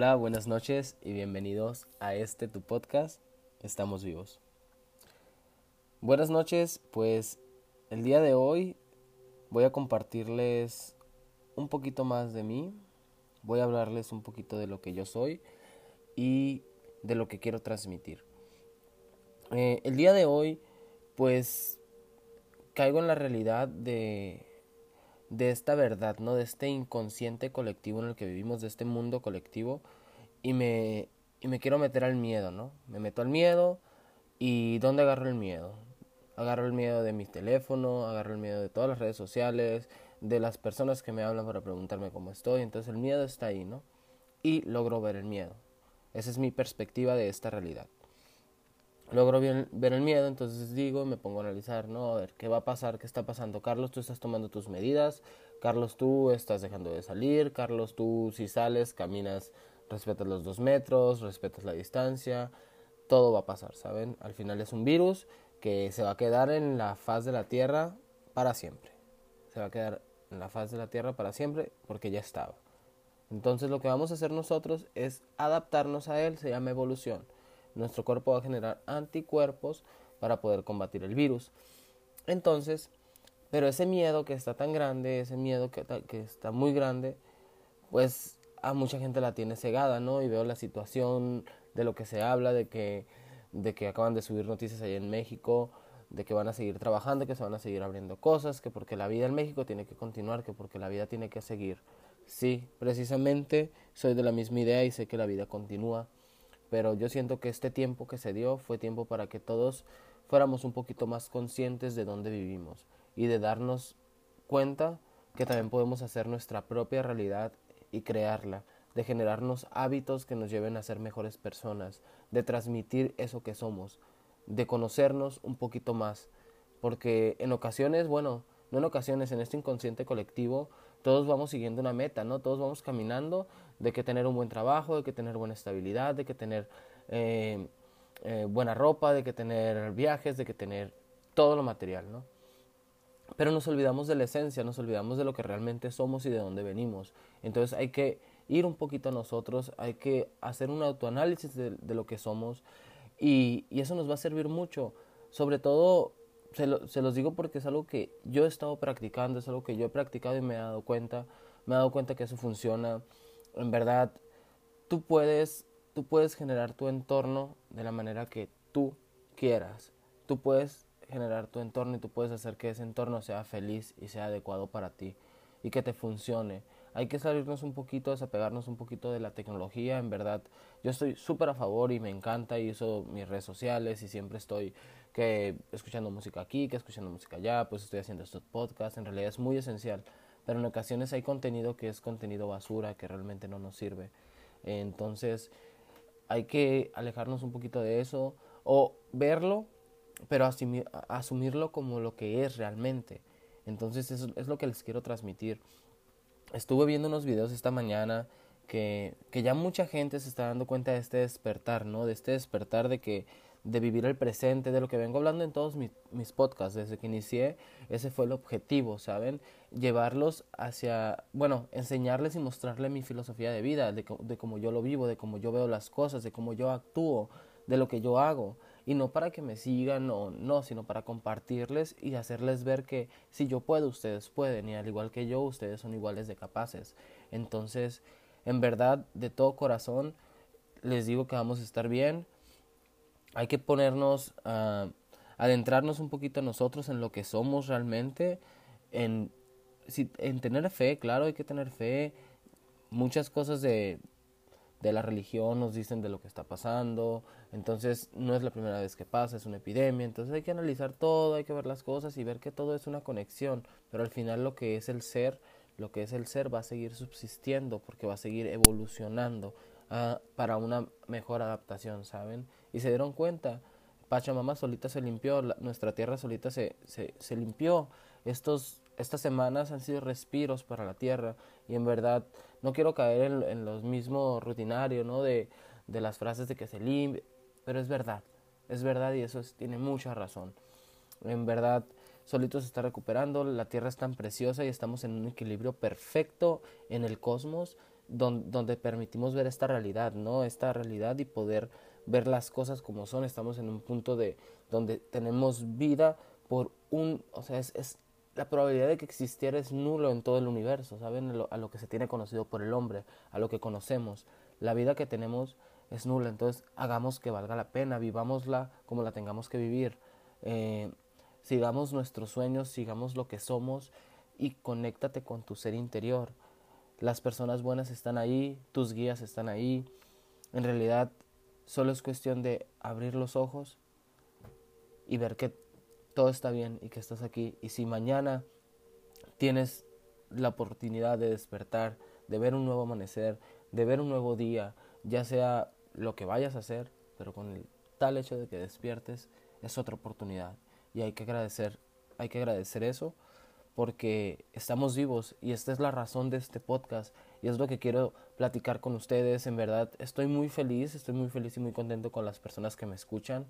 Hola, buenas noches y bienvenidos a este tu podcast, Estamos vivos. Buenas noches, pues el día de hoy voy a compartirles un poquito más de mí, voy a hablarles un poquito de lo que yo soy y de lo que quiero transmitir. Eh, el día de hoy, pues caigo en la realidad de de esta verdad, ¿no? De este inconsciente colectivo en el que vivimos, de este mundo colectivo, y me, y me quiero meter al miedo, ¿no? Me meto al miedo y ¿dónde agarro el miedo? Agarro el miedo de mi teléfono, agarro el miedo de todas las redes sociales, de las personas que me hablan para preguntarme cómo estoy, entonces el miedo está ahí, ¿no? Y logro ver el miedo. Esa es mi perspectiva de esta realidad logro ver el miedo, entonces digo, me pongo a analizar, ¿no? A ver, ¿qué va a pasar? ¿Qué está pasando? Carlos, tú estás tomando tus medidas. Carlos, tú estás dejando de salir. Carlos, tú si sales, caminas, respetas los dos metros, respetas la distancia. Todo va a pasar, ¿saben? Al final es un virus que se va a quedar en la faz de la Tierra para siempre. Se va a quedar en la faz de la Tierra para siempre porque ya estaba. Entonces lo que vamos a hacer nosotros es adaptarnos a él, se llama evolución nuestro cuerpo va a generar anticuerpos para poder combatir el virus. Entonces, pero ese miedo que está tan grande, ese miedo que, que está muy grande, pues a mucha gente la tiene cegada, ¿no? Y veo la situación de lo que se habla, de que, de que acaban de subir noticias ahí en México, de que van a seguir trabajando, que se van a seguir abriendo cosas, que porque la vida en México tiene que continuar, que porque la vida tiene que seguir. Sí, precisamente soy de la misma idea y sé que la vida continúa pero yo siento que este tiempo que se dio fue tiempo para que todos fuéramos un poquito más conscientes de dónde vivimos y de darnos cuenta que también podemos hacer nuestra propia realidad y crearla, de generarnos hábitos que nos lleven a ser mejores personas, de transmitir eso que somos, de conocernos un poquito más, porque en ocasiones, bueno, no en ocasiones, en este inconsciente colectivo, todos vamos siguiendo una meta, ¿no? Todos vamos caminando de que tener un buen trabajo, de que tener buena estabilidad, de que tener eh, eh, buena ropa, de que tener viajes, de que tener todo lo material, ¿no? Pero nos olvidamos de la esencia, nos olvidamos de lo que realmente somos y de dónde venimos. Entonces hay que ir un poquito a nosotros, hay que hacer un autoanálisis de, lo que somos y, y, eso nos va a servir mucho. Sobre todo, se, se los digo porque es algo que yo he estado practicando, es algo que yo he practicado y me he dado cuenta, me he dado cuenta que eso funciona en verdad, tú puedes, tú puedes generar tu entorno de la manera que tú quieras. Tú puedes generar tu entorno y tú puedes hacer que ese entorno sea feliz y sea adecuado para ti y que te funcione. Hay que salirnos un poquito, desapegarnos un poquito de la tecnología. En verdad, yo estoy súper a favor y me encanta y uso mis redes sociales y siempre estoy que escuchando música aquí, que escuchando música allá, pues estoy haciendo estos podcasts. En realidad es muy esencial pero en ocasiones hay contenido que es contenido basura, que realmente no nos sirve. Entonces hay que alejarnos un poquito de eso o verlo, pero asumirlo como lo que es realmente. Entonces eso es lo que les quiero transmitir. Estuve viendo unos videos esta mañana que, que ya mucha gente se está dando cuenta de este despertar, ¿no? De este despertar de que de vivir el presente, de lo que vengo hablando en todos mis, mis, podcasts desde que inicié, ese fue el objetivo, ¿saben? Llevarlos hacia, bueno, enseñarles y mostrarles mi filosofía de vida, de, de cómo yo lo vivo, de cómo yo veo las cosas, de cómo yo actúo, de lo que yo hago. Y no para que me sigan o no, sino para compartirles y hacerles ver que si yo puedo, ustedes pueden, y al igual que yo, ustedes son iguales de capaces. Entonces, en verdad, de todo corazón, les digo que vamos a estar bien hay que ponernos a adentrarnos un poquito nosotros en lo que somos realmente, en, en tener fe, claro, hay que tener fe. Muchas cosas de, de la religión nos dicen de lo que está pasando, entonces no es la primera vez que pasa, es una epidemia, entonces hay que analizar todo, hay que ver las cosas y ver que todo es una conexión, pero al final lo que es el ser, lo que es el ser va a seguir subsistiendo porque va a seguir evolucionando ah, para una mejor adaptación, ¿saben? y se dieron cuenta. Pachamama solita se limpió, nuestra tierra solita se, se, se limpió. Estos, estas semanas han sido respiros para la tierra y en verdad no quiero caer en, en los mismos rutinarios, ¿no? De, de las frases de que se limpie, pero es verdad, es verdad y eso tiene mucha razón. En verdad, solito se está recuperando, la tierra es tan preciosa y estamos en un equilibrio perfecto en el cosmos donde, permitimos ver esta realidad, ¿no? Esta realidad y poder ver las cosas como son. Estamos en un punto de donde tenemos vida por un, o sea, es, es la probabilidad de que existiera es nulo en todo el universo, ¿saben? A lo, que se tiene conocido por el hombre, a lo que conocemos. La vida que tenemos es nula, entonces hagamos que valga la pena, vivámosla como la tengamos que vivir. Eh, sigamos nuestros sueños, sigamos lo que somos y conéctate con tu ser interior. Las personas buenas están ahí, tus guías están ahí. En realidad solo es cuestión de abrir los ojos y ver que todo está bien y que estás aquí. Y si mañana tienes la oportunidad de despertar, de ver un nuevo amanecer, de ver un nuevo día, ya sea lo que vayas a hacer, pero con el tal hecho de que despiertes, es otra oportunidad. Y hay que agradecer, hay que agradecer eso porque estamos vivos y esta es la razón de este podcast y es lo que quiero platicar con ustedes. En verdad estoy muy feliz, estoy muy feliz y muy contento con las personas que me escuchan.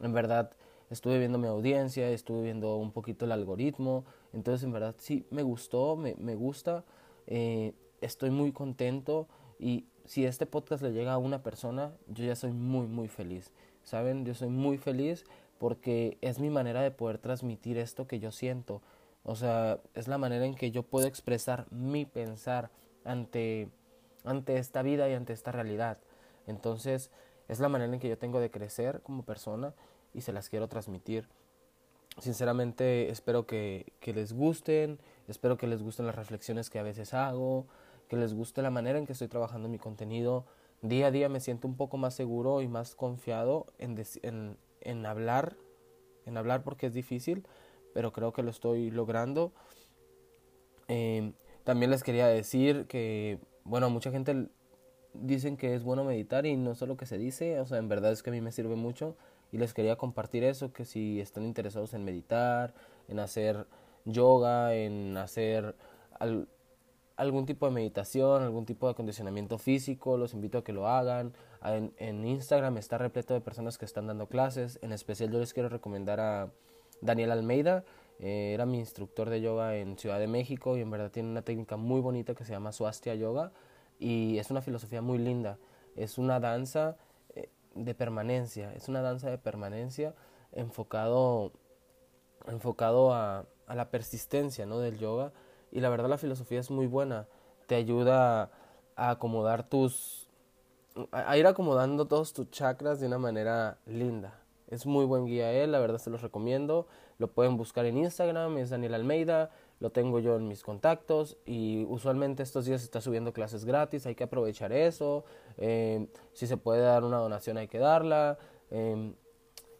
En verdad estuve viendo mi audiencia, estuve viendo un poquito el algoritmo, entonces en verdad sí me gustó, me, me gusta, eh, estoy muy contento y si este podcast le llega a una persona, yo ya soy muy muy feliz, ¿saben? Yo soy muy feliz porque es mi manera de poder transmitir esto que yo siento o sea, es la manera en que yo puedo expresar mi pensar ante, ante esta vida y ante esta realidad. Entonces, es la manera en que yo tengo de crecer como persona y se las quiero transmitir. Sinceramente, espero que, que les gusten, espero que les gusten las reflexiones que a veces hago, que les guste la manera en que estoy trabajando mi contenido. Día a día me siento un poco más seguro y más confiado en, en, hablar, en hablar porque es difícil, pero creo que lo estoy logrando. Eh, también les quería decir que, bueno, mucha gente dicen que es bueno meditar y no solo que se dice, o sea, en verdad es que a mí me sirve mucho y les quería compartir eso, que si están interesados en meditar, en hacer yoga, en hacer algún tipo de meditación, algún tipo de acondicionamiento físico, los invito a que lo hagan. En, en Instagram está repleto de personas que están dando clases, en especial yo les quiero recomendar a Daniel Almeida. Eh, era mi instructor de yoga en Ciudad de México y en verdad tiene una técnica muy bonita que se llama Swastika Yoga y es una filosofía muy linda. Es una danza de permanencia, es una danza de permanencia enfocado, enfocado a, a la persistencia ¿no? del yoga y la verdad la filosofía es muy buena, te ayuda a acomodar tus, a ir acomodando todos tus chakras de una manera linda. Es muy buen guía él, la verdad se los recomiendo. Lo pueden buscar en Instagram, es Daniel Almeida, lo tengo yo en mis contactos y usualmente estos días está subiendo clases gratis, hay que aprovechar eso. Eh, si se puede dar una donación hay que darla. Em,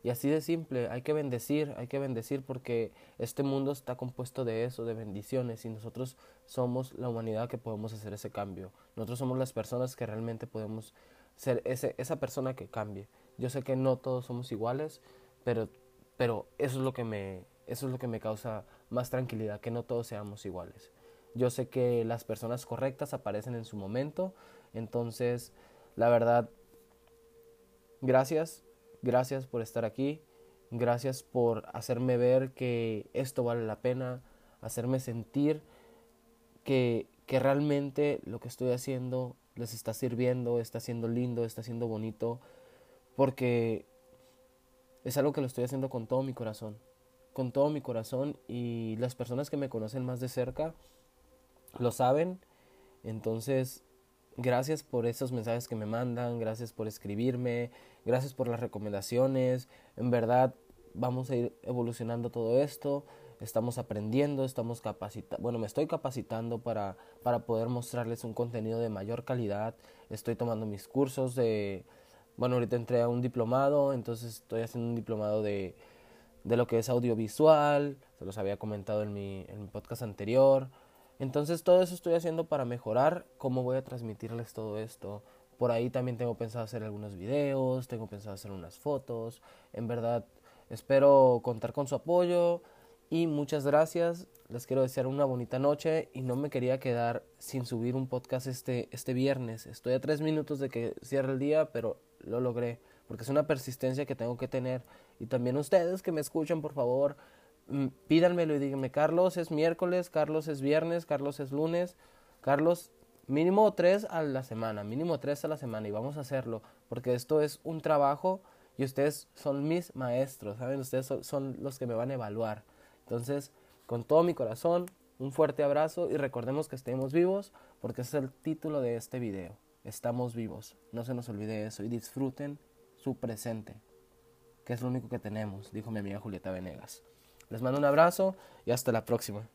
y así de simple, hay que bendecir, hay que bendecir porque este mundo está compuesto de eso, de bendiciones, y nosotros somos la humanidad que podemos hacer ese cambio. Nosotros somos las personas que realmente podemos ser ese, esa persona que cambie. Yo sé que no todos somos iguales, pero, pero eso, es lo que me, eso es lo que me causa más tranquilidad, que no todos seamos iguales. Yo sé que las personas correctas aparecen en su momento, entonces, la verdad, gracias, gracias por estar aquí, gracias por hacerme ver que esto vale la pena, hacerme sentir que, que realmente lo que estoy haciendo les está sirviendo, está siendo lindo, está siendo bonito, porque es algo que lo estoy haciendo con todo mi corazón, con todo mi corazón y las personas que me conocen más de cerca lo saben, entonces gracias por esos mensajes que me mandan, gracias por escribirme, gracias por las recomendaciones, en verdad vamos a ir evolucionando todo esto, estamos aprendiendo, estamos capacitando, bueno, me estoy capacitando para, para poder mostrarles un contenido de mayor calidad, estoy tomando mis cursos de bueno, ahorita entré a un diplomado, entonces estoy haciendo un diplomado de, de lo que es audiovisual, se los había comentado en mi, en mi podcast anterior. Entonces todo eso estoy haciendo para mejorar cómo voy a transmitirles todo esto. Por ahí también tengo pensado hacer algunos videos, tengo pensado hacer unas fotos. En verdad, espero contar con su apoyo y muchas gracias. Les quiero desear una bonita noche y no me quería quedar sin subir un podcast este, este viernes. Estoy a tres minutos de que cierre el día, pero lo logré, porque es una persistencia que tengo que tener. Y también ustedes que me escuchan, por favor, mm, pídanmelo y díganme, Carlos es miércoles, Carlos es viernes, Carlos es lunes, Carlos, mínimo tres a la semana, mínimo tres a la semana y vamos a hacerlo porque esto es un trabajo y ustedes son mis maestros, ¿saben? Ustedes son, los que me van a evaluar. Entonces, con todo mi corazón, un fuerte abrazo y recordemos que estemos vivos porque ese es el título de este video. Estamos vivos. No se nos olvide eso y disfruten su presente, que es lo único que tenemos, dijo mi amiga Julieta Venegas. Les mando un abrazo y hasta la próxima.